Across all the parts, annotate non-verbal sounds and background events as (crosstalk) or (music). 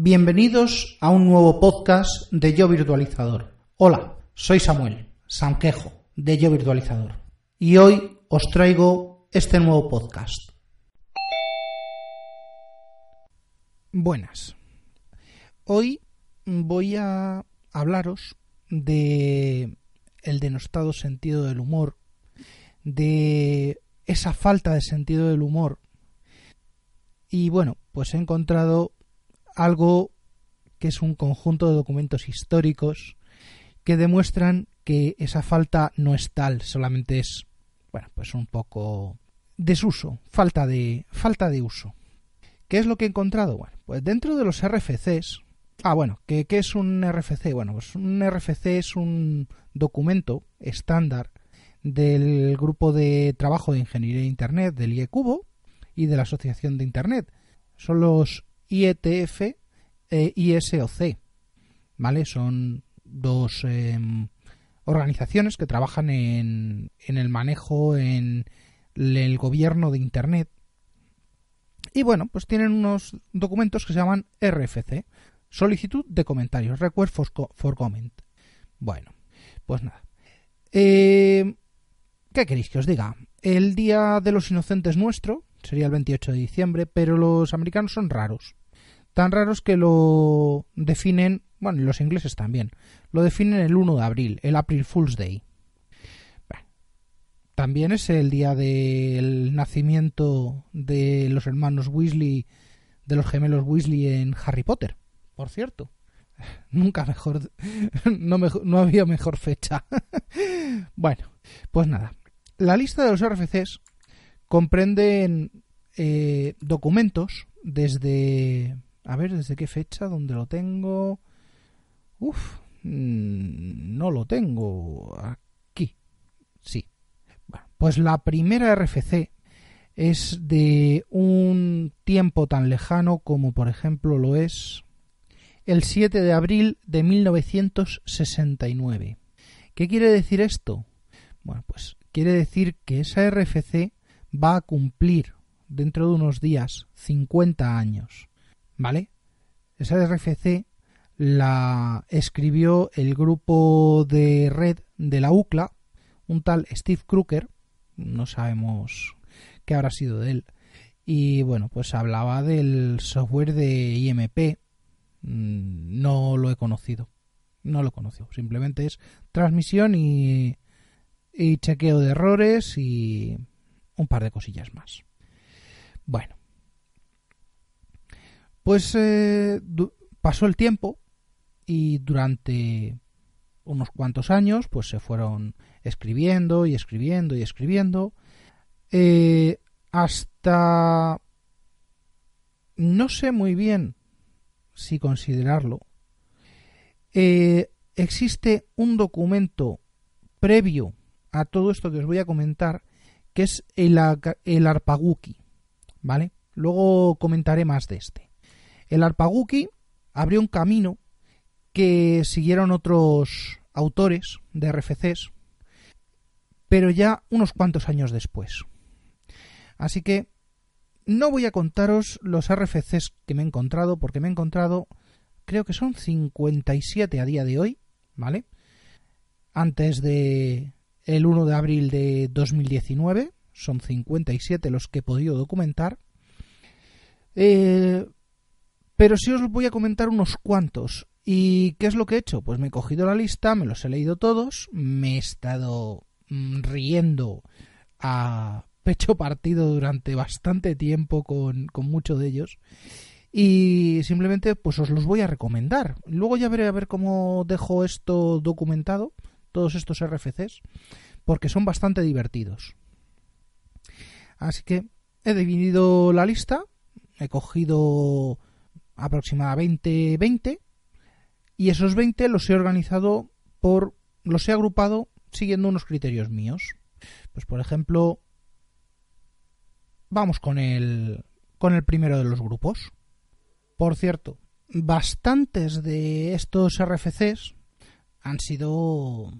Bienvenidos a un nuevo podcast de Yo Virtualizador. Hola, soy Samuel Sanquejo de Yo Virtualizador y hoy os traigo este nuevo podcast. Buenas. Hoy voy a hablaros de el denostado sentido del humor, de esa falta de sentido del humor. Y bueno, pues he encontrado algo que es un conjunto de documentos históricos que demuestran que esa falta no es tal, solamente es, bueno, pues un poco desuso, falta de, falta de uso. ¿Qué es lo que he encontrado? Bueno, pues dentro de los RFCs, ah, bueno, ¿qué, qué es un RFC? Bueno, pues un RFC es un documento estándar del grupo de trabajo de ingeniería de Internet del IECubo y de la Asociación de Internet. Son los IETF e ISOC. ¿Vale? Son dos em, organizaciones que trabajan en, en el manejo, en el gobierno de Internet. Y bueno, pues tienen unos documentos que se llaman RFC, solicitud de comentarios, request for, for comment. Bueno, pues nada. Eh, ¿Qué queréis que os diga? El Día de los Inocentes nuestro sería el 28 de diciembre, pero los americanos son raros. Tan raros que lo definen, bueno, los ingleses también, lo definen el 1 de abril, el April Fool's Day. también es el día del nacimiento de los hermanos Weasley, de los gemelos Weasley en Harry Potter, por cierto. Nunca mejor, no, no había mejor fecha. (laughs) bueno, pues nada, la lista de los RFCs comprende eh, documentos desde... A ver, ¿desde qué fecha? ¿Dónde lo tengo? Uf, mm, no lo tengo aquí. Sí. pues la primera RFC es de un tiempo tan lejano como por ejemplo lo es el 7 de abril de 1969. ¿Qué quiere decir esto? Bueno, pues quiere decir que esa RFC va a cumplir dentro de unos días 50 años. ¿Vale? Esa RFC la escribió el grupo de red de la UCLA, un tal Steve Crooker, no sabemos qué habrá sido de él, y bueno, pues hablaba del software de IMP, mm, no lo he conocido, no lo conozco, simplemente es transmisión y y chequeo de errores y un par de cosillas más. Bueno, pues eh, pasó el tiempo y durante unos cuantos años pues se fueron escribiendo y escribiendo y escribiendo eh, hasta no sé muy bien si considerarlo eh, existe un documento previo a todo esto que os voy a comentar, que es el, el Arpaguki, ¿vale? Luego comentaré más de este. El Arpaguki abrió un camino que siguieron otros autores de RFCs, pero ya unos cuantos años después. Así que no voy a contaros los RFCs que me he encontrado, porque me he encontrado, creo que son 57 a día de hoy, ¿vale? Antes de, el 1 de abril de 2019. Son 57 los que he podido documentar. Eh, pero sí os voy a comentar unos cuantos. ¿Y qué es lo que he hecho? Pues me he cogido la lista, me los he leído todos, me he estado mm, riendo a pecho partido durante bastante tiempo con, con muchos de ellos y simplemente pues os los voy a recomendar. Luego ya veré a ver cómo dejo esto documentado todos estos RFCs porque son bastante divertidos. Así que he dividido la lista, he cogido aproximadamente 20 y esos 20 los he organizado por los he agrupado siguiendo unos criterios míos. Pues por ejemplo, vamos con el con el primero de los grupos. Por cierto, bastantes de estos RFCs han sido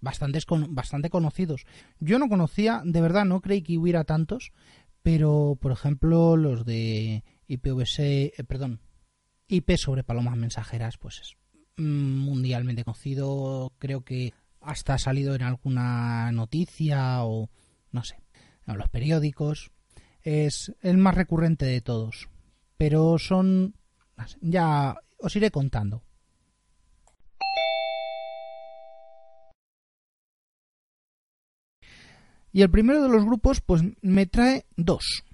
bastantes bastante conocidos. Yo no conocía, de verdad, no creí que hubiera tantos, pero por ejemplo los de IPVC, eh, perdón, IP sobre palomas mensajeras, pues es mundialmente conocido. Creo que hasta ha salido en alguna noticia o no sé, en los periódicos. Es el más recurrente de todos. Pero son... Ya os iré contando. Y el primero de los grupos, pues me trae dos,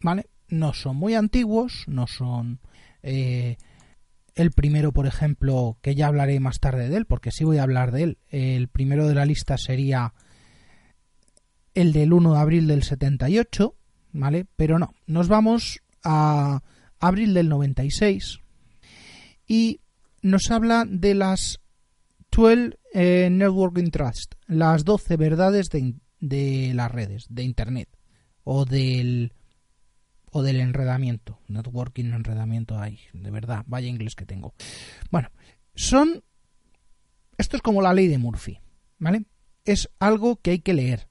¿vale? No son muy antiguos, no son eh, el primero, por ejemplo, que ya hablaré más tarde de él, porque sí voy a hablar de él. El primero de la lista sería el del 1 de abril del 78, ¿vale? Pero no, nos vamos a abril del 96 y nos habla de las 12 eh, Networking Trust, las 12 verdades de, de las redes, de Internet o del o del enredamiento. Networking, enredamiento, ay, de verdad, vaya inglés que tengo. Bueno, son... Esto es como la ley de Murphy, ¿vale? Es algo que hay que leer.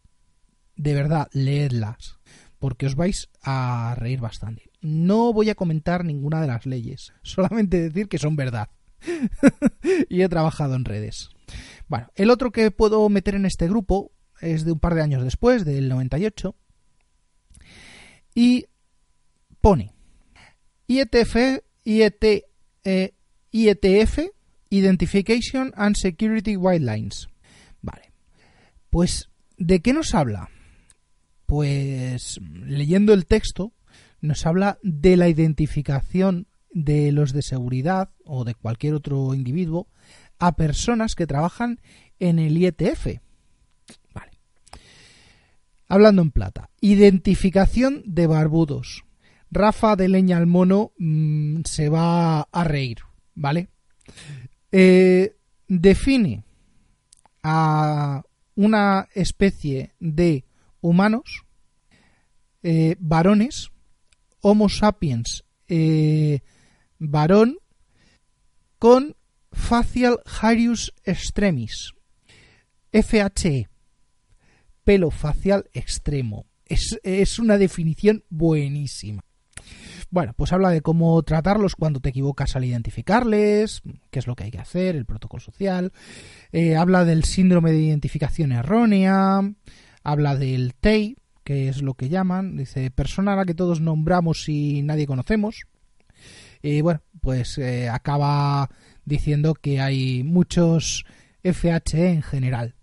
De verdad, leedlas, porque os vais a reír bastante. No voy a comentar ninguna de las leyes, (laughs) solamente decir que son verdad. (laughs) y he trabajado en redes. Bueno, el otro que puedo meter en este grupo es de un par de años después, del 98, y pone IETF, IET, eh, IETF, Identification and Security Guidelines. Vale. Pues, ¿de qué nos habla? Pues, leyendo el texto, nos habla de la identificación de los de seguridad o de cualquier otro individuo a personas que trabajan en el IETF. Hablando en plata. Identificación de barbudos. Rafa de Leña al Mono mm, se va a reír, ¿vale? Eh, define a una especie de humanos, eh, varones, Homo sapiens eh, varón, con facial harius extremis, FHE, pelo facial extremo. Es, una definición buenísima. Bueno, pues habla de cómo tratarlos cuando te equivocas al identificarles, qué es lo que hay que hacer, el protocolo social. Eh, habla del síndrome de identificación errónea. Habla del TEI, que es lo que llaman. Dice, persona a la que todos nombramos y nadie conocemos. Y bueno, pues eh, acaba diciendo que hay muchos FHE en general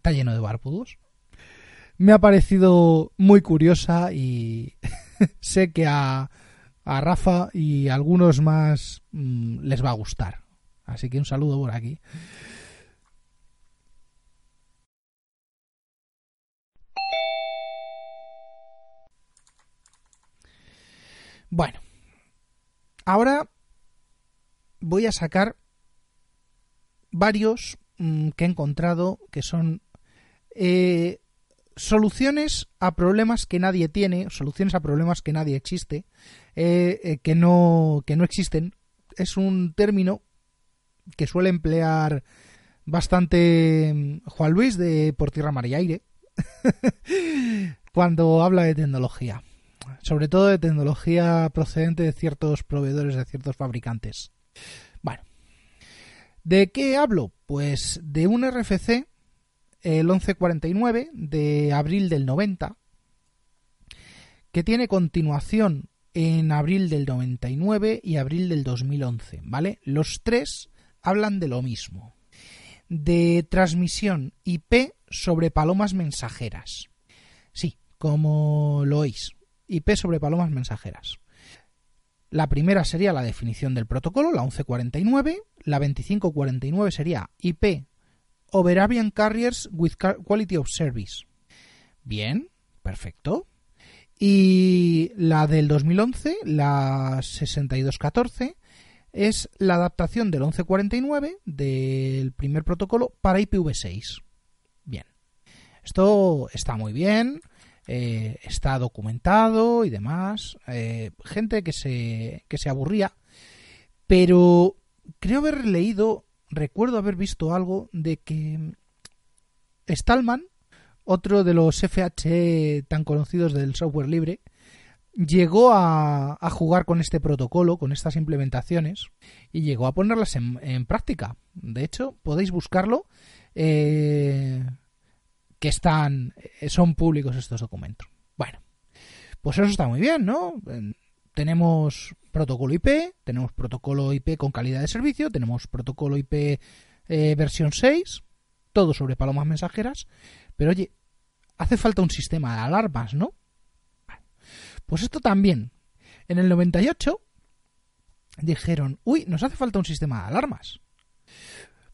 está lleno de barbudos. Me ha parecido muy curiosa y (laughs) sé que a, a, Rafa y algunos más mm, les va a gustar. Así que un saludo por aquí. Bueno, ahora voy a sacar varios mm, que he encontrado que son eh, soluciones a problemas que nadie tiene, soluciones a problemas que nadie existe, eh, eh, que, no, que no existen. Es un término que suele emplear bastante mm, Juan Luis de Por Tierra, Mar y Aire (laughs) cuando habla de tecnología. Sobre todo de tecnología procedente de ciertos proveedores, de ciertos fabricantes. Bueno, ¿de qué hablo? Pues de un RFC el 1149 de abril del 90, que tiene continuación en abril del 99 y abril del 2011, ¿vale? Los tres hablan de lo mismo, de transmisión IP sobre palomas mensajeras. Sí, como lo oís, IP sobre palomas mensajeras. La primera sería la definición del protocolo, la 1149, la 2549 sería IP Overavian Carriers with Quality of Service. Bien, perfecto. Y la del 2011, la 6214, es la adaptación del 1149 del primer protocolo para IPv6. Bien, esto está muy bien, eh, está documentado y demás. Eh, gente que se, que se aburría, pero creo haber leído recuerdo haber visto algo de que Stallman, otro de los FHE tan conocidos del software libre, llegó a, jugar con este protocolo, con estas implementaciones, y llegó a ponerlas en, práctica. De hecho, podéis buscarlo, eh, que están, son públicos estos documentos. Bueno, pues eso está muy bien, ¿no? Tenemos protocolo IP, tenemos protocolo IP con calidad de servicio, tenemos protocolo IP eh, versión 6, todo sobre palomas mensajeras, pero oye, hace falta un sistema de alarmas, ¿no? Pues esto también. En el 98 dijeron, uy, nos hace falta un sistema de alarmas.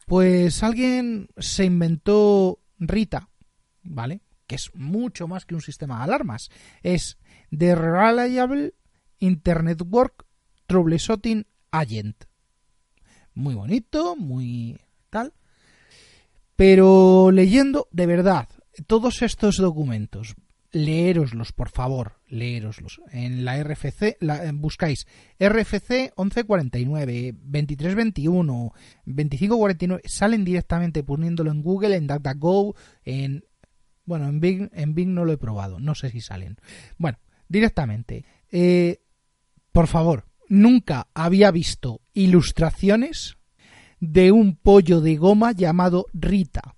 Pues alguien se inventó Rita, ¿vale? Que es mucho más que un sistema de alarmas. Es The Reliable Internet Work Troubleshooting Agent. Muy bonito, muy tal. Pero leyendo, de verdad, todos estos documentos, leeroslos, por favor, leeroslos. En la RFC la, buscáis RFC 1149, 2321, 2549, salen directamente poniéndolo en Google, en DuckDuckGo, en bueno, en Bing, en Bing no lo he probado, no sé si salen. Bueno, directamente. Eh, por favor, nunca había visto ilustraciones de un pollo de goma llamado Rita.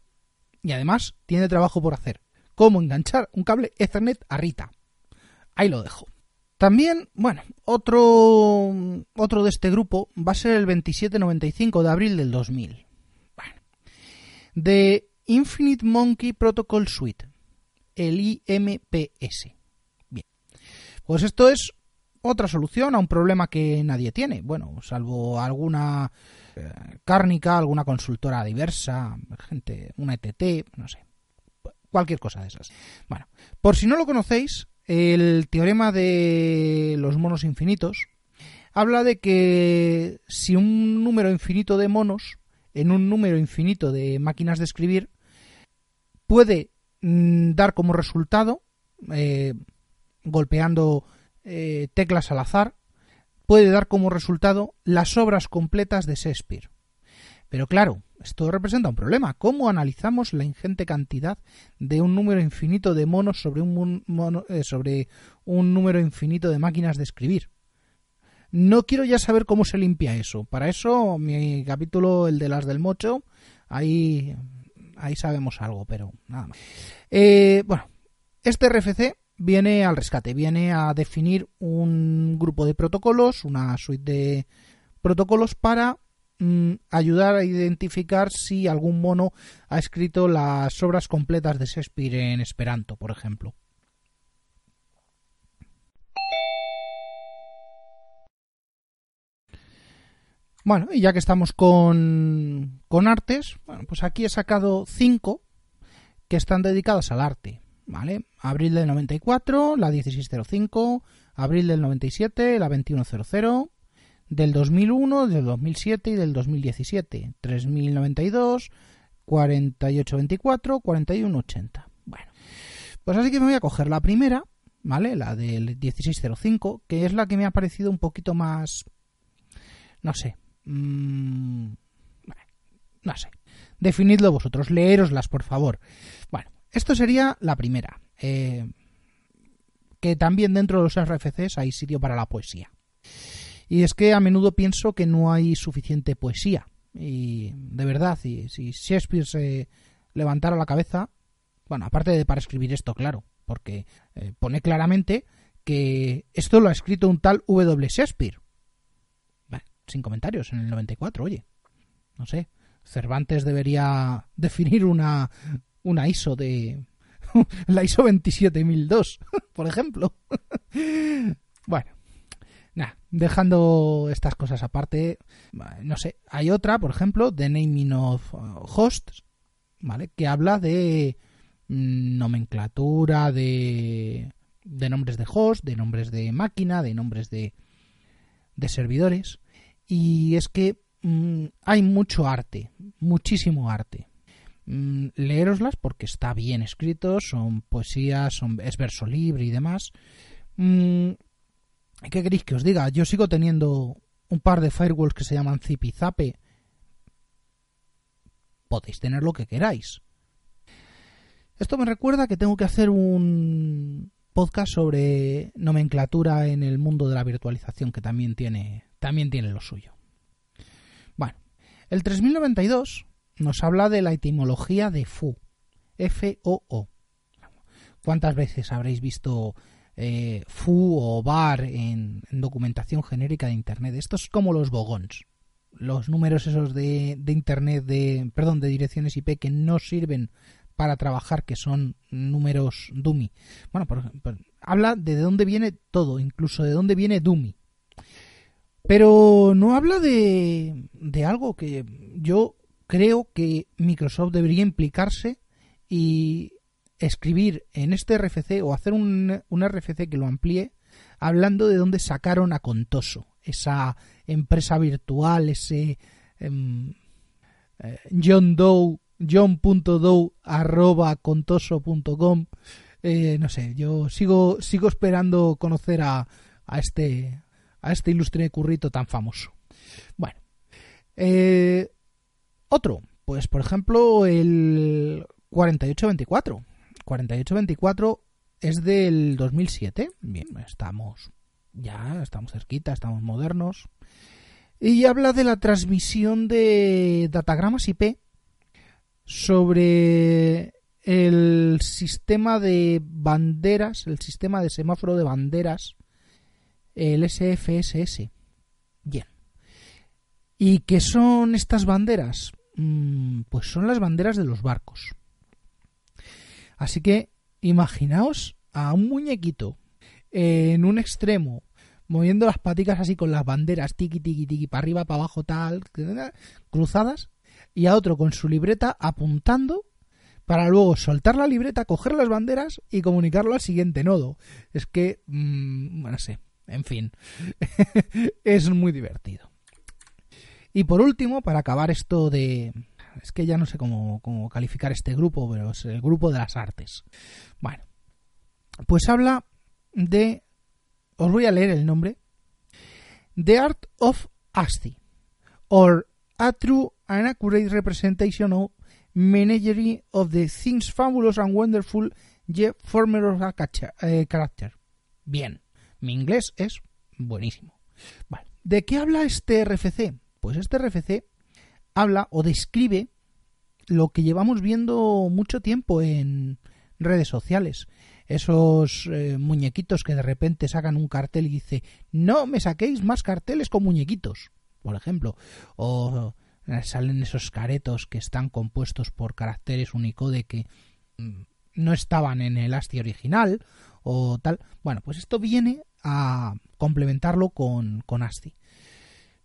Y además tiene trabajo por hacer. Cómo enganchar un cable Ethernet a Rita. Ahí lo dejo. También, bueno, otro, otro de este grupo va a ser el 2795 de abril del 2000. Bueno, de Infinite Monkey Protocol Suite, el IMPS. Bien, pues esto es otra solución a un problema que nadie tiene. Bueno, salvo alguna eh, cárnica, alguna consultora diversa, gente, una ETT, no sé cualquier cosa de esas. Bueno, por si no lo conocéis, el teorema de los monos infinitos habla de que si un número infinito de monos en un número infinito de máquinas de escribir puede mm, dar como resultado, eh, golpeando eh, teclas al azar, puede dar como resultado las obras completas de Shakespeare. Pero claro, esto representa un problema. ¿Cómo analizamos la ingente cantidad de un número infinito de monos sobre un, eh, sobre un número infinito de máquinas de escribir? No quiero ya saber cómo se limpia eso. Para eso, mi capítulo, el de las del mocho, ahí, ahí sabemos algo, pero nada más. Eh, bueno, este RFC viene al rescate, viene a definir un grupo de protocolos, una suite de protocolos para Mm, ayudar a identificar si algún mono ha escrito las obras completas de Shakespeare en Esperanto, por ejemplo. Bueno, y ya que estamos con, con artes, bueno, pues aquí he sacado cinco que están dedicadas al arte, ¿vale? Abril del 94, la 1605, abril del 97, la 2100, del 2001, del 2007 y del 2017. 3092, 4824, 4180. Bueno, pues así que me voy a coger la primera, ¿vale? La del 1605, que es la que me ha parecido un poquito más... No sé. Mmm, no sé. Definidlo vosotros, leeroslas, por favor. Bueno, esto sería la primera. Eh, que también dentro de los RFCs hay sitio para la poesía. Y es que a menudo pienso que no hay suficiente poesía. Y de verdad, si, si Shakespeare se levantara la cabeza, bueno, aparte de para escribir esto, claro, porque eh, pone claramente que esto lo ha escrito un tal W. Shakespeare. sin comentarios, en el 94, oye. No sé. Cervantes debería (laughs) definir una, una ISO de... (laughs) la ISO 27002, (laughs) por ejemplo. (laughs) bueno, dejando estas cosas aparte, no sé, hay otra, por ejemplo, The Naming of Hosts, ¿vale? Que habla de nomenclatura de, de nombres de host, de nombres de máquina, de nombres de, de servidores. Y es que mm, hay mucho arte, muchísimo arte. Mm, leeroslas porque está bien escrito, son poesías, son, es verso libre y demás. ¿Qué queréis que os diga? Yo sigo teniendo un par de firewalls que se llaman Zip y Zape. Podéis tener lo que queráis. Esto me recuerda que tengo que hacer un podcast sobre nomenclatura en el mundo de la virtualización que también tiene, también tiene lo suyo. Bueno, el 3092 nos habla de la etimología de FU, F-O-O. ¿Cuántas veces habréis visto eh, FU o bar en, documentación genérica de Internet? Esto es como los bogons. Los números esos de, de Internet, de, perdón, de direcciones IP que no sirven para trabajar, que son números dummy. Bueno, por, habla de dónde viene todo, incluso de dónde viene dummy. Pero no habla de, de algo que yo creo que Microsoft debería implicarse y escribir en este RFC o hacer un, un RFC que lo amplíe hablando de dónde sacaron a Contoso, esa empresa virtual, ese eh, John Doe john.dow arroba contoso.com eh, no sé yo sigo sigo esperando conocer a, a este a este ilustre currito tan famoso. Bueno eh, otro pues por ejemplo el 4824 4824 es del 2007 bien estamos ya estamos cerquita estamos modernos y habla de la transmisión de datagramas IP sobre el sistema de banderas, el sistema de semáforo de banderas, el SFSS. Bien. ¿Y qué son estas banderas? Mm, pues son las banderas de los barcos. Así que imaginaos a un muñequito en un extremo moviendo las paticas así con las banderas tiki tiki tiki para arriba para abajo tal cruzadas y a otro con su libreta apuntando para luego soltar la libreta, coger las banderas y comunicarlo al siguiente nodo. Es que, mmm, no sé, en fin, (laughs) es muy divertido. Y por último, para acabar esto de... Es que ya no sé cómo, cómo calificar este grupo, pero es el grupo de las artes. Bueno, pues habla de... Os voy a leer el nombre. The Art of ASCII, or A True an accurate representation of menagerie of the things fabulous and wonderful yet former of a eh, character. Bien, mi inglés es buenísimo. Vale. ¿De qué habla este RFC? Pues este RFC habla o describe lo que llevamos viendo mucho tiempo en redes sociales. Esos eh, muñequitos que de repente sacan un cartel y dice, no me saquéis más carteles con muñequitos, por ejemplo. O salen esos caretos que están compuestos por caracteres Unicode que mm, no estaban en el ASCII original o tal. Bueno, pues esto viene a complementarlo con, con ASCII.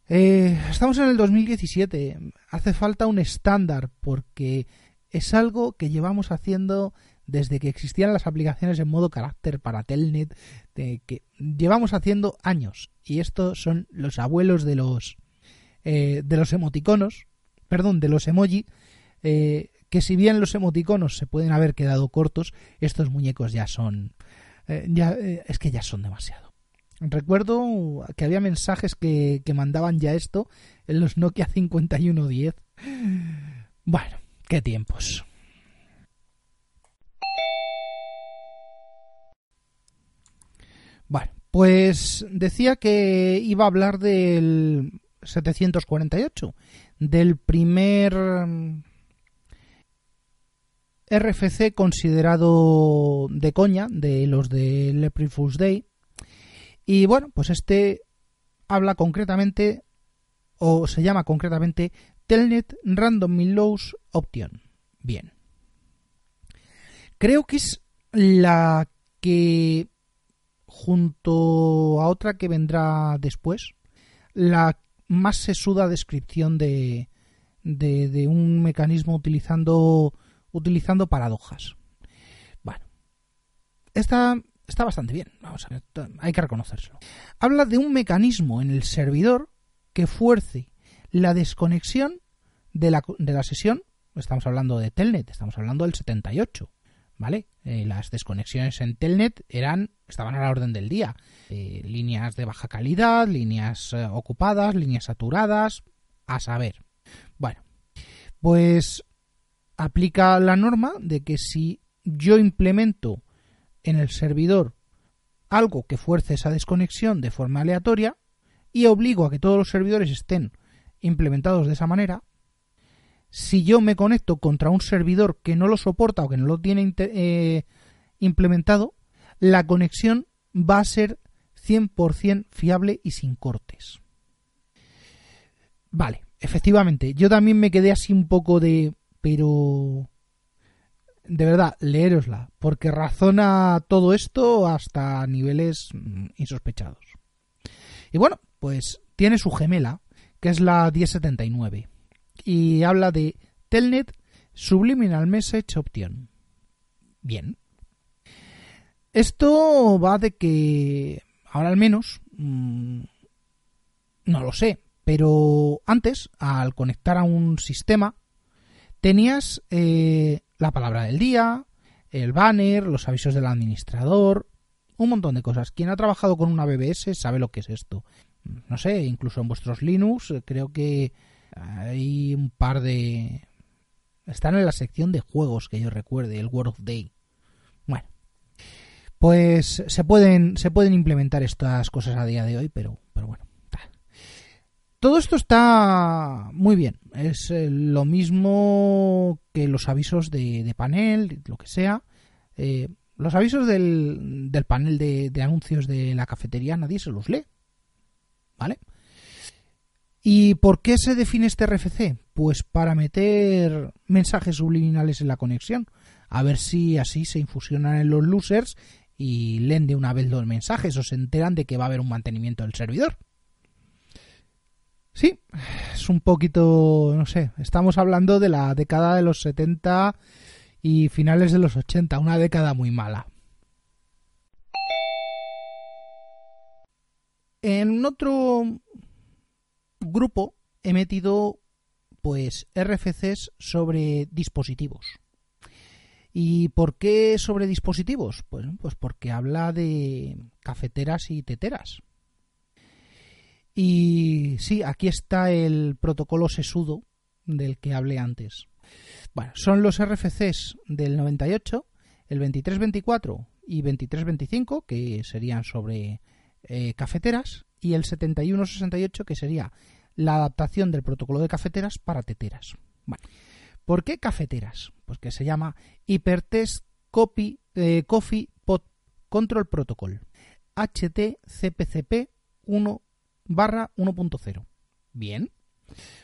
Eh, estamos en el 2017. Hace falta un estándar porque es algo que llevamos haciendo desde que existían las aplicaciones en modo carácter para Telnet, de que llevamos haciendo años. Y estos son los abuelos de los eh, de los emoticonos, perdón, de los emoji, eh, que si bien los emoticonos se pueden haber quedado cortos, estos muñecos ya son, eh, ya, es que ya son demasiado. Recuerdo que había mensajes que, que mandaban ya esto en los Nokia 5110. Bueno, qué tiempos. Bueno, pues decía que iba a hablar del 748 del primer mm, RFC considerado de coña de los de April Day y bueno pues este habla concretamente o se llama concretamente Telnet Random Lows Option bien creo que es la que junto a otra que vendrá después la más sesuda descripción de, de, un mecanismo utilizando, utilizando paradojas. Bueno, esta está bastante bien, vamos a ver, hay que reconocérselo. Habla de un mecanismo en el servidor que fuerce la desconexión de la, de la sesión, estamos hablando de Telnet, estamos hablando del 78, ¿vale? Eh, las desconexiones en Telnet eran estaban a la orden del día. Eh, líneas de baja calidad, líneas eh, ocupadas, líneas saturadas, a saber. Bueno, pues aplica la norma de que si yo implemento en el servidor algo que fuerce esa desconexión de forma aleatoria y obligo a que todos los servidores estén implementados de esa manera, si yo me conecto contra un servidor que no lo soporta o que no lo tiene eh, implementado, la conexión va a ser 100% fiable y sin cortes. Vale, efectivamente, yo también me quedé así un poco de... pero... De verdad, leerosla, porque razona todo esto hasta niveles mm, insospechados. Y bueno, pues tiene su gemela, que es la 1079, y habla de Telnet Subliminal Message Option. Bien. Esto va de que, ahora al menos, mm, no lo sé, pero antes, al conectar a un sistema, tenías eh, la palabra del día, el banner, los avisos del administrador, un montón de cosas. Quien ha trabajado con una BBS sabe lo que es esto. No sé, incluso en vuestros Linux eh, creo que hay un par de... Están en la sección de juegos que yo recuerde, el World of Day. Bueno, pues se pueden, se pueden implementar estas cosas a día de hoy, pero, pero bueno. Todo esto está muy bien. Es eh, lo mismo que los avisos de, panel, lo que sea. Eh, los avisos del, panel de, de, anuncios de la cafetería nadie se los lee. ¿Vale? ¿Y por qué se define este RFC? Pues para meter mensajes subliminales en la conexión. A ver si así se infusionan en los losers y leen de una vez los mensajes o se enteran de que va a haber un mantenimiento del servidor. Sí, es un poquito, no sé, estamos hablando de la década de los 70 y finales de los 80, una década muy mala. En otro grupo he metido pues RFCs sobre dispositivos. ¿Y por qué sobre dispositivos? Pues, pues porque habla de cafeteras y teteras. Y sí, aquí está el protocolo sesudo del que hablé antes. Bueno, son los RFCs del 98, el 2324 y 2325, que serían sobre eh, cafeteras, y el 7168, que sería la adaptación del protocolo de cafeteras para teteras. ¿por qué cafeteras? Pues que se llama Hypertext Copy, eh, Coffee Pot Control Protocol, HTCPCP 1 barra 1.0. Bien.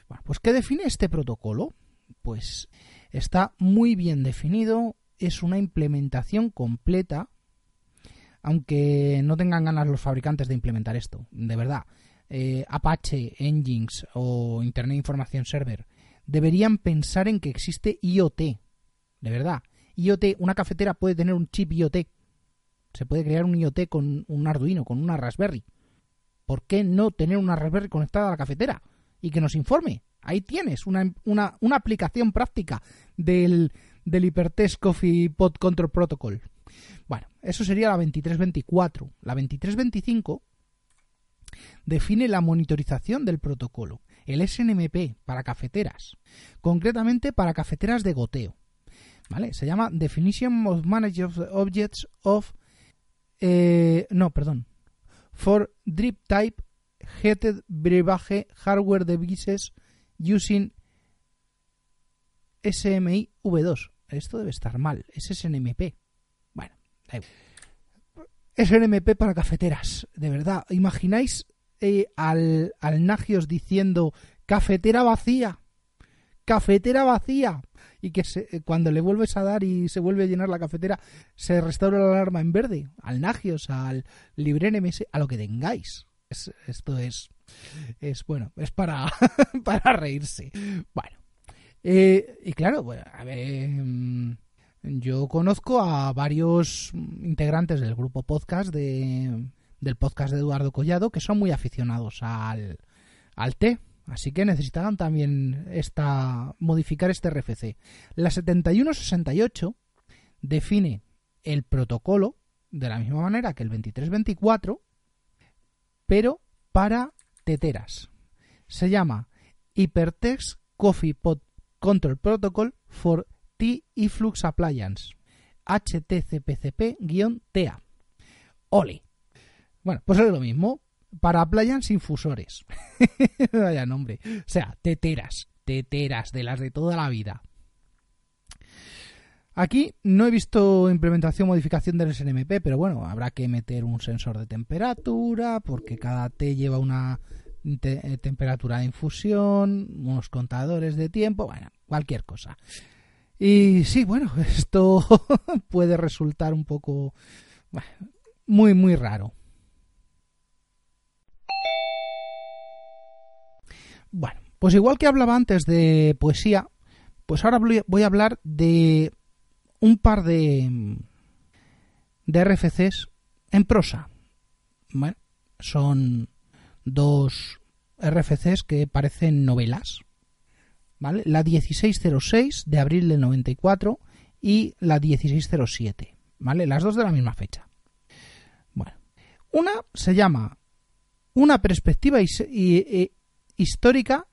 Bueno, pues ¿qué define este protocolo? Pues está muy bien definido, es una implementación completa, aunque no tengan ganas los fabricantes de implementar esto, de verdad. Eh, Apache, Engines o Internet Information Server deberían pensar en que existe IoT, de verdad. IoT, una cafetera puede tener un chip IoT. Se puede crear un IoT con un Arduino, con una Raspberry. ¿Por qué no tener una Raspberry conectada a la cafetera y que nos informe? Ahí tienes una, aplicación práctica del, del Hypertext Coffee Pod Control Protocol. Bueno, eso sería la 2324. La 2325 define la monitorización del protocolo, el SNMP para cafeteras, concretamente para cafeteras de goteo. ¿Vale? Se llama Definition of Managed Objects of... Eh, no, perdón for drip type heated brebaje hardware devices using SMI V2. Esto debe estar mal. Es SNMP. Bueno, SNMP para cafeteras. De verdad, ¿imagináis eh, al, al Nagios diciendo cafetera vacía? Cafetera vacía y que eh, cuando le vuelves a dar y se vuelve a llenar la cafetera, se restaura la alarma en verde, al Nagios, al LibreNMS, a lo que tengáis. esto es, es bueno, es para, (laughs) para reírse. Bueno, eh, y claro, bueno, a ver, mm, yo conozco a varios integrantes del grupo podcast de, del podcast de Eduardo Collado que son muy aficionados al, al té Así que necesitaban también esta, modificar este RFC. La 7168 define el protocolo de la misma manera que el 2324, pero para teteras. Se llama Hypertext Coffee Pot Control Protocol for Tea Flux Appliance. HTCPCP-TA. Ole, Bueno, pues es lo mismo. Para appliance infusores. (laughs) Vaya nombre. O sea, teteras. Teteras de las de toda la vida. Aquí no he visto implementación modificación del SNMP, pero bueno, habrá que meter un sensor de temperatura, porque cada T lleva una temperatura de infusión, unos contadores de tiempo, bueno, cualquier cosa. Y sí, bueno, (laughs) esto (laughs) puede resultar un poco muy, muy raro. Bueno, pues igual que hablaba antes de poesía, pues ahora voy a hablar de un par de, de RFCs en prosa. Bueno, son dos RFCs que parecen novelas. ¿Vale? La 1606 de abril del 94 y la 1607. ¿Vale? Las dos de la misma fecha. Bueno, una se llama Una perspectiva e, histórica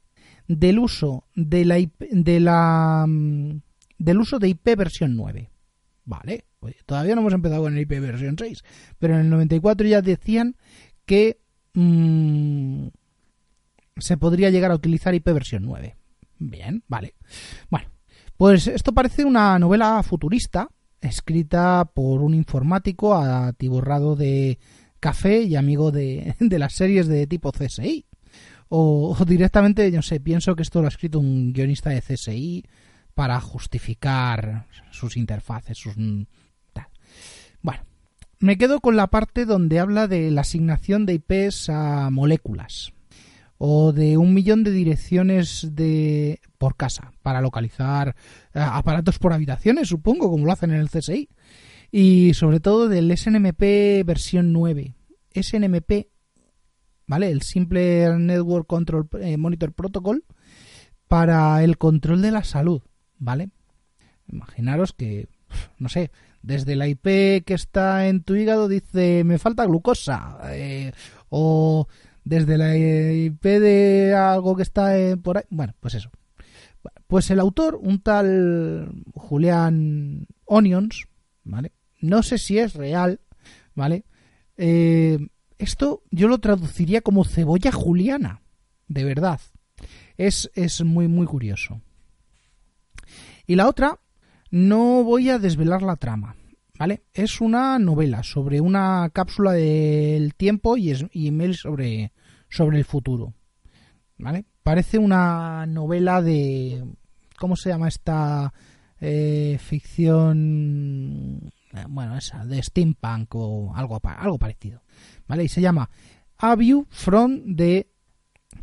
del uso de la, de la mm, del uso de IP versión 9. Vale, todavía no hemos empezado con el IP versión 6, pero en el 94 ya decían que mm, se podría llegar a utilizar IP versión 9. Bien, vale. Bueno, pues esto parece una novela futurista escrita por un informático atiborrado de café y amigo de (laughs) las series de tipo CSI. O, o, directamente, no sé, pienso que esto lo ha escrito un guionista de CSI para justificar sus interfaces, sus... Mm, bueno, me quedo con la parte donde habla de la asignación de IPs a moléculas o de un millón de direcciones de por casa para localizar eh, aparatos por habitaciones, supongo, como lo hacen en el CSI. Y sobre todo del SNMP versión 9. SNMP, ¿vale? El Simple Network Control eh, Monitor Protocol para el control de la salud. ¿vale? Imaginaros que, no sé, desde la IP que está en tu hígado dice me falta glucosa, eh, o desde la IP de algo que está por ahí, bueno, pues eso. Pues el autor, un tal Julián Onions, ¿vale? No sé si es real, ¿vale? Eh, esto yo lo traduciría como cebolla juliana, de verdad. Es, es muy, muy curioso. Y la otra, no voy a desvelar la trama, ¿vale? Es una novela sobre una cápsula del tiempo y, es, email sobre, sobre el futuro, ¿vale? Parece una novela de... ¿Cómo se llama esta eh, ficción? Eh, bueno, esa, de steampunk o algo, algo parecido, ¿vale? Y se llama A View from the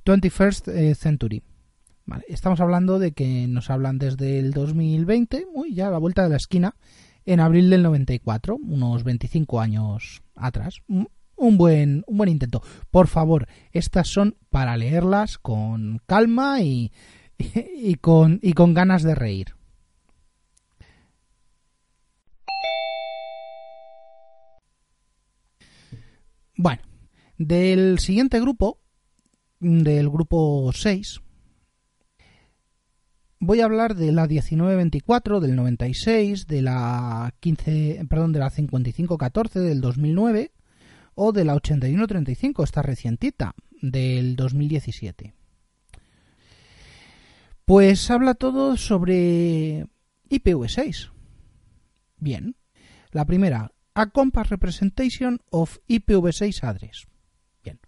21st eh, Century estamos hablando de que nos hablan desde el 2020, uy, ya a la vuelta de la esquina, en abril del 94, unos 25 años atrás. Un buen, un buen intento. Por favor, estas son para leerlas con calma y, (laughs) y, con, y con ganas de reír. Bueno, del siguiente grupo, del grupo 6, voy a hablar de la 1924 del 96, de la 15, perdón, de la 5514 del 2009 o de la 8135, esta recientita del 2017. Pues habla todo sobre IPv6. Bien. La primera, A Compact Representation of IPv6 Address. Bien.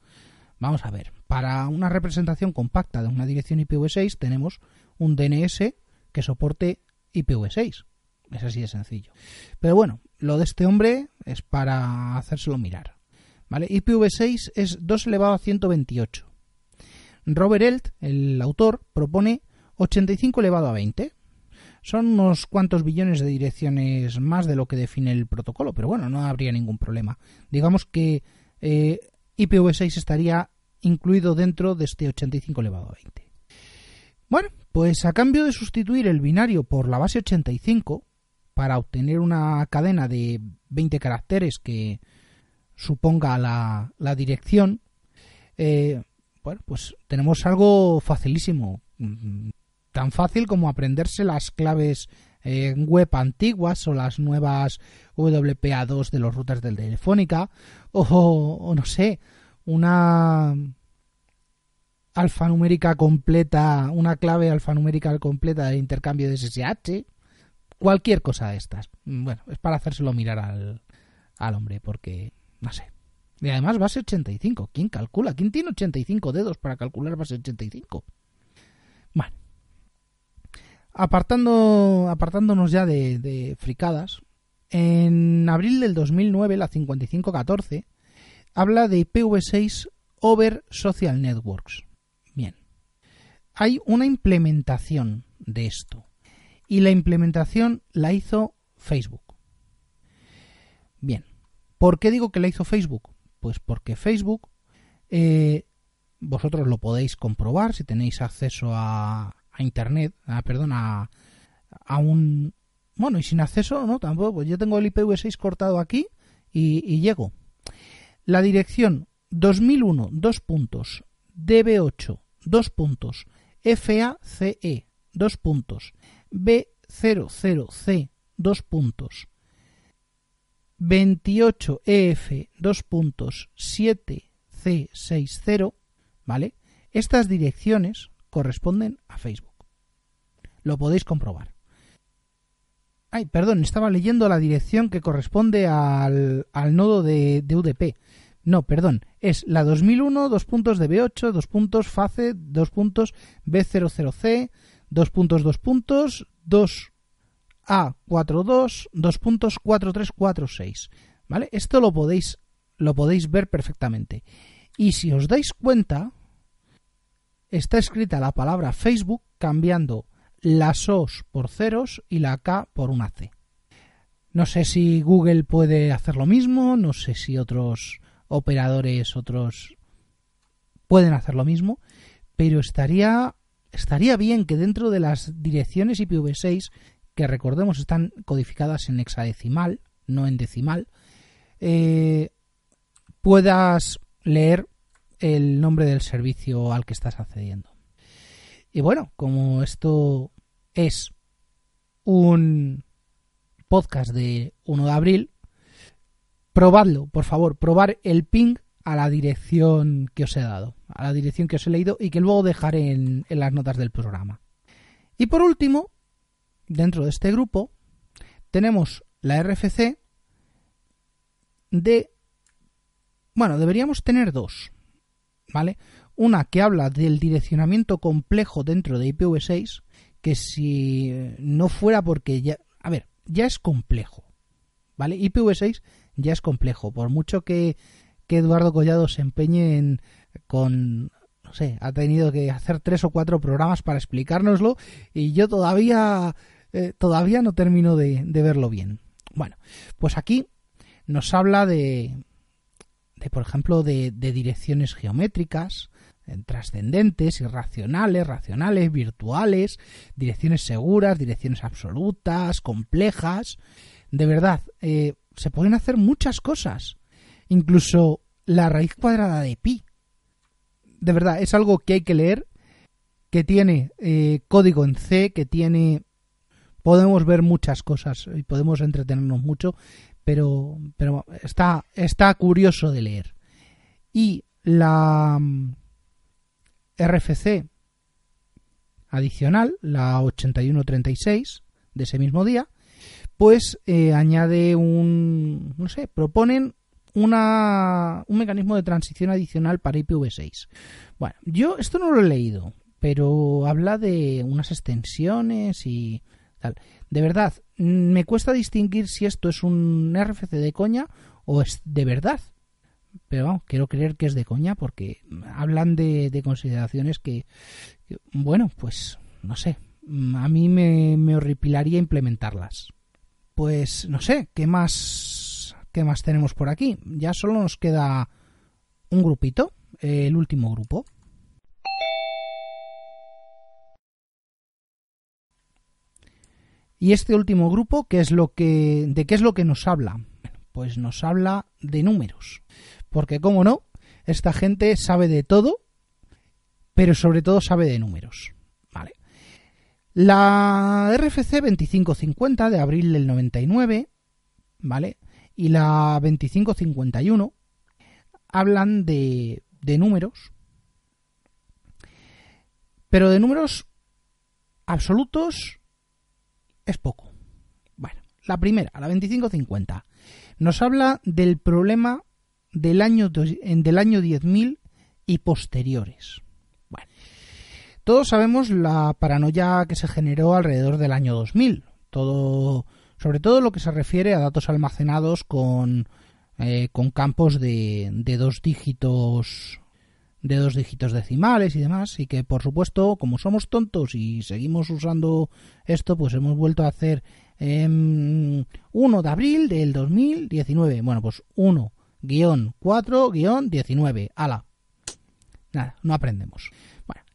Vamos a ver. Para una representación compacta de una dirección IPv6 tenemos un DNS que soporte IPv6. Es así de sencillo. Pero bueno, lo de este hombre es para hacérselo mirar. ¿Vale? IPv6 es 2 elevado a 128. Robert Elt, el autor, propone 85 elevado a 20. Son unos cuantos billones de direcciones más de lo que define el protocolo, pero bueno, no habría ningún problema. Digamos que eh, IPv6 estaría incluido dentro de este 85 elevado a 20. Bueno, pues a cambio de sustituir el binario por la base 85, para obtener una cadena de 20 caracteres que suponga la, dirección, eh, bueno, pues tenemos algo facilísimo. Mm, tan fácil como aprenderse las claves web antiguas o las nuevas WPA2 de los routers de Telefónica o, no sé, una alfanumérica completa, una clave alfanumérica completa de intercambio de SSH, cualquier cosa de estas. Bueno, es para hacérselo mirar al, al hombre, porque no sé. Y además base 85. ¿Quién calcula? ¿Quién tiene 85 dedos para calcular base 85? Apartando, apartándonos ya de, de fricadas, en abril del 2009 la 5514 habla de IPv6 over social networks. Bien. Hay una implementación de esto. Y la implementación la hizo Facebook. Bien. ¿Por qué digo que la hizo Facebook? Pues porque Facebook, eh, vosotros lo podéis comprobar si tenéis acceso a, Internet, a, perdón, a, un... Bueno, y sin acceso, no, tampoco. Pues yo tengo el IPv6 cortado aquí y, llego. La dirección 2001, dos puntos, DB8, dos puntos, FACE, dos puntos, B00C, dos puntos, 28EF 2.7C60, ¿vale? Estas direcciones corresponden a Facebook. Lo podéis comprobar. Ay, perdón, estaba leyendo la dirección que corresponde al, nodo de, UDP. No, perdón, es la 2001, 2 puntos de B8, 2 puntos FACE, 2 puntos B00C, 2 puntos, 2 puntos, 2 a42, dos puntos 4346. ¿Vale? Esto lo podéis, lo podéis ver perfectamente. Y si os dais cuenta, está escrita la palabra Facebook cambiando las O's por ceros y la K por una C. No sé si Google puede hacer lo mismo, no sé si otros operadores, otros pueden hacer lo mismo, pero estaría estaría bien que dentro de las direcciones IPv6 que recordemos están codificadas en hexadecimal, no en decimal, eh, puedas leer el nombre del servicio al que estás accediendo. Y bueno, como esto es un podcast de 1 de abril, probadlo, por favor, probar el ping a la dirección que os he dado, a la dirección que os he leído y que luego dejaré en las notas del programa. Y por último, dentro de este grupo tenemos la RFC de... Bueno, deberíamos tener dos, ¿vale? Una que habla del direccionamiento complejo dentro de IPv6, que si no fuera porque ya... A ver, ya es complejo, ¿vale? IPv6 ya es complejo, por mucho que, que Eduardo Collado se empeñe en, con no sé, ha tenido que hacer tres o cuatro programas para explicárnoslo y yo todavía eh, todavía no termino de, verlo bien. Bueno, pues aquí nos habla de, por ejemplo, de, direcciones geométricas, eh, trascendentes, irracionales, racionales, virtuales, direcciones seguras, direcciones absolutas, complejas. De verdad, eh, se pueden hacer muchas cosas. Incluso la raíz cuadrada de pi. De verdad, es algo que hay que leer, que tiene código en C, que tiene podemos ver muchas cosas y podemos entretenernos mucho, pero, pero está, está curioso de leer. Y la mm, RFC adicional, la 8136 de ese mismo día, pues eh, añade un, no sé, proponen una, un mecanismo de transición adicional para IPv6. Bueno, yo esto no lo he leído, pero habla de unas extensiones y de verdad, me cuesta distinguir si esto es un RFC de coña o es de verdad. Pero vamos, quiero creer que es de coña porque hablan de, consideraciones que, bueno, pues no sé, a mí me, me horripilaría implementarlas. Pues no sé, ¿qué más, ¿qué más tenemos por aquí? Ya solo nos queda un grupito, el último grupo. Y este último grupo, ¿qué es lo que, ¿de qué es lo que nos habla? Pues nos habla de números. Porque, como no, esta gente sabe de todo, pero sobre todo sabe de números. ¿Vale? La RFC 2550 de abril del 99, ¿vale? Y la 2551 hablan de, de números, pero de números absolutos es poco. Bueno, la primera, la 2550, nos habla del problema del año, del año 10.000 y posteriores. Bueno, todos sabemos la paranoia que se generó alrededor del año 2000. Todo, sobre todo lo que se refiere a datos almacenados con, eh, con campos de, de dos dígitos de dos dígitos decimales y demás y que por supuesto como somos tontos y seguimos usando esto pues hemos vuelto a hacer 1 de abril del 2019 bueno pues 1 guion 4 guion 19 ala nada no aprendemos.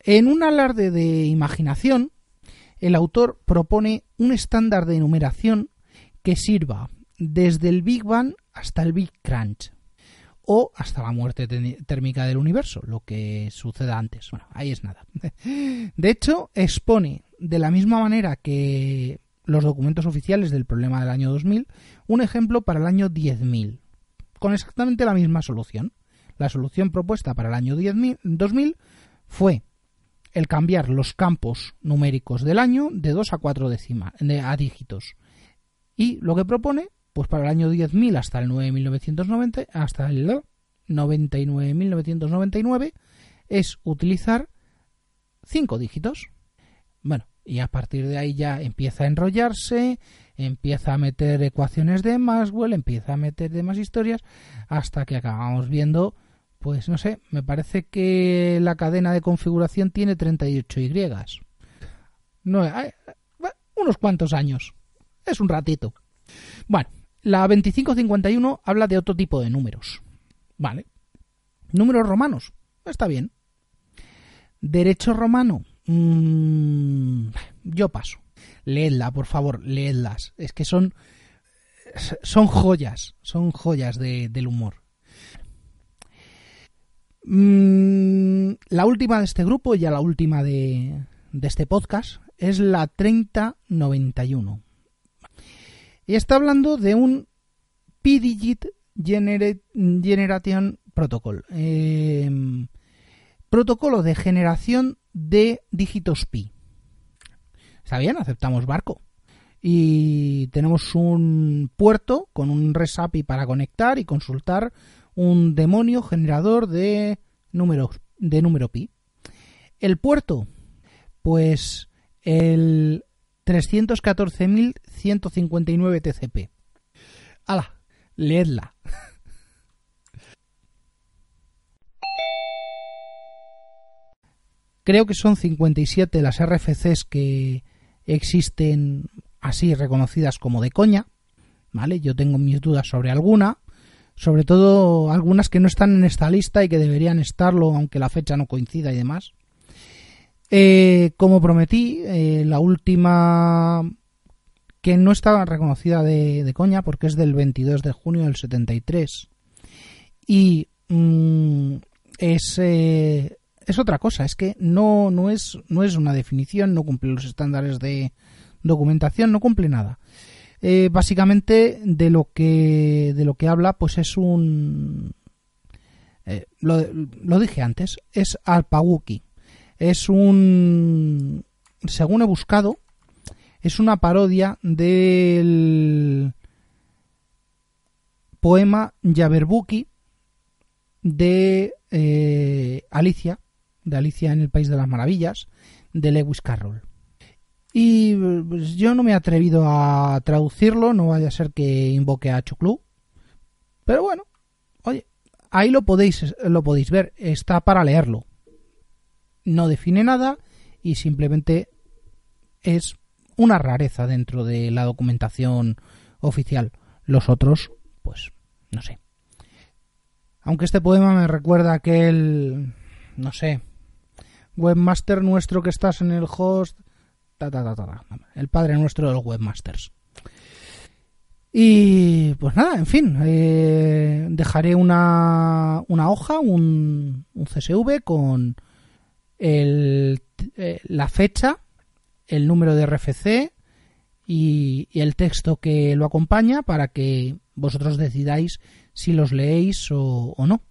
En un alarde de imaginación el autor propone un estándar de numeración que sirva desde el Big Bang hasta el Big Crunch o hasta la muerte térmica del universo, lo que suceda antes. Bueno, ahí es nada. (laughs) De hecho, expone de la misma manera que los documentos oficiales del problema del año 2000 un ejemplo para el año 10.000, con exactamente la misma solución. La solución propuesta para el año 2000 fue el cambiar los campos numéricos del año de 2 a 4 décimas, a dígitos. Y lo que propone pues para el año 10.000 hasta el 9.990, hasta el 99.999 es utilizar cinco dígitos. Bueno, y a partir de ahí ya empieza a enrollarse, empieza a meter ecuaciones de Maxwell, empieza a meter demás historias, hasta que acabamos viendo, pues no sé, me parece que la cadena de configuración tiene 38 Y. No, unos cuantos años. Es un ratito. Bueno, la 2551 habla de otro tipo de números. Vale. Números romanos. Está bien. Derecho romano. Mm, yo paso. Leedla, por favor, leedlas. Es que son. Son joyas. Son joyas del humor. Mm, la última de este grupo, ya la última de, de este podcast, es la 3091. Y está hablando de un P-Digit Generation Protocol. Em, protocolo de generación de dígitos pi. Está bien, aceptamos barco. Y tenemos un puerto con un RESAPI para conectar y consultar un demonio generador de números de número pi. El puerto, pues el 314.159 TCP. ¡Hala! Leedla. Creo que son 57 las RFCs que existen así reconocidas como de coña. ¿Vale? Yo tengo mis dudas sobre alguna. Sobre todo algunas que no están en esta lista y que deberían estarlo, aunque la fecha no coincida y demás. Eh, como prometí, eh, la última que no estaba reconocida de, coña porque es del 22 de junio del 73 y mm, es, eh, es otra cosa, es que no, no, es, no es una definición, no cumple los estándares de documentación, no cumple nada. básicamente de lo que de lo que habla pues es un lo, lo, dije antes es Alpawuki es un, según he buscado, es una parodia del poema Yaberbuki de eh, Alicia, de Alicia en el País de las Maravillas, de Lewis Carroll. Y pues, yo no me he atrevido a traducirlo, no vaya a ser que invoque a Chuclú. Pero bueno, oye, ahí lo podéis, lo podéis ver, está para leerlo no define nada y simplemente es una rareza dentro de la documentación oficial. Los otros, pues, no sé. Aunque este poema me recuerda a aquel, no sé, webmaster nuestro que estás en el host, ta, ta, ta, ta, el padre nuestro de los webmasters. Y pues nada, en fin, eh, dejaré una, una hoja, un, un CSV con eh, la fecha, el número de RFC y, el texto que lo acompaña para que vosotros decidáis si los leéis o, no.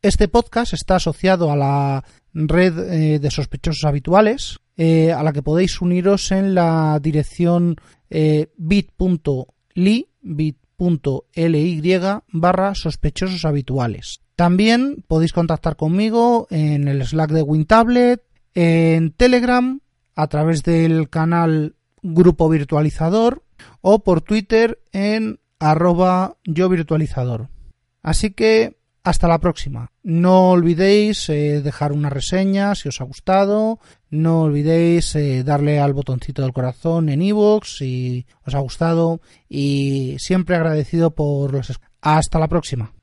Este podcast está asociado a la red eh, de sospechosos habituales, eh, a la que podéis uniros en la dirección bit.ly bit.ly barra sospechosos habituales. También podéis contactar conmigo en el Slack de WinTablet, en Telegram, a través del canal Grupo Virtualizador o por Twitter en arroba yo virtualizador. Así que hasta la próxima. No olvidéis eh, dejar una reseña si os ha gustado. No olvidéis eh, darle al botoncito del corazón en iVoox si os ha gustado. Y siempre agradecido por los... Hasta la próxima.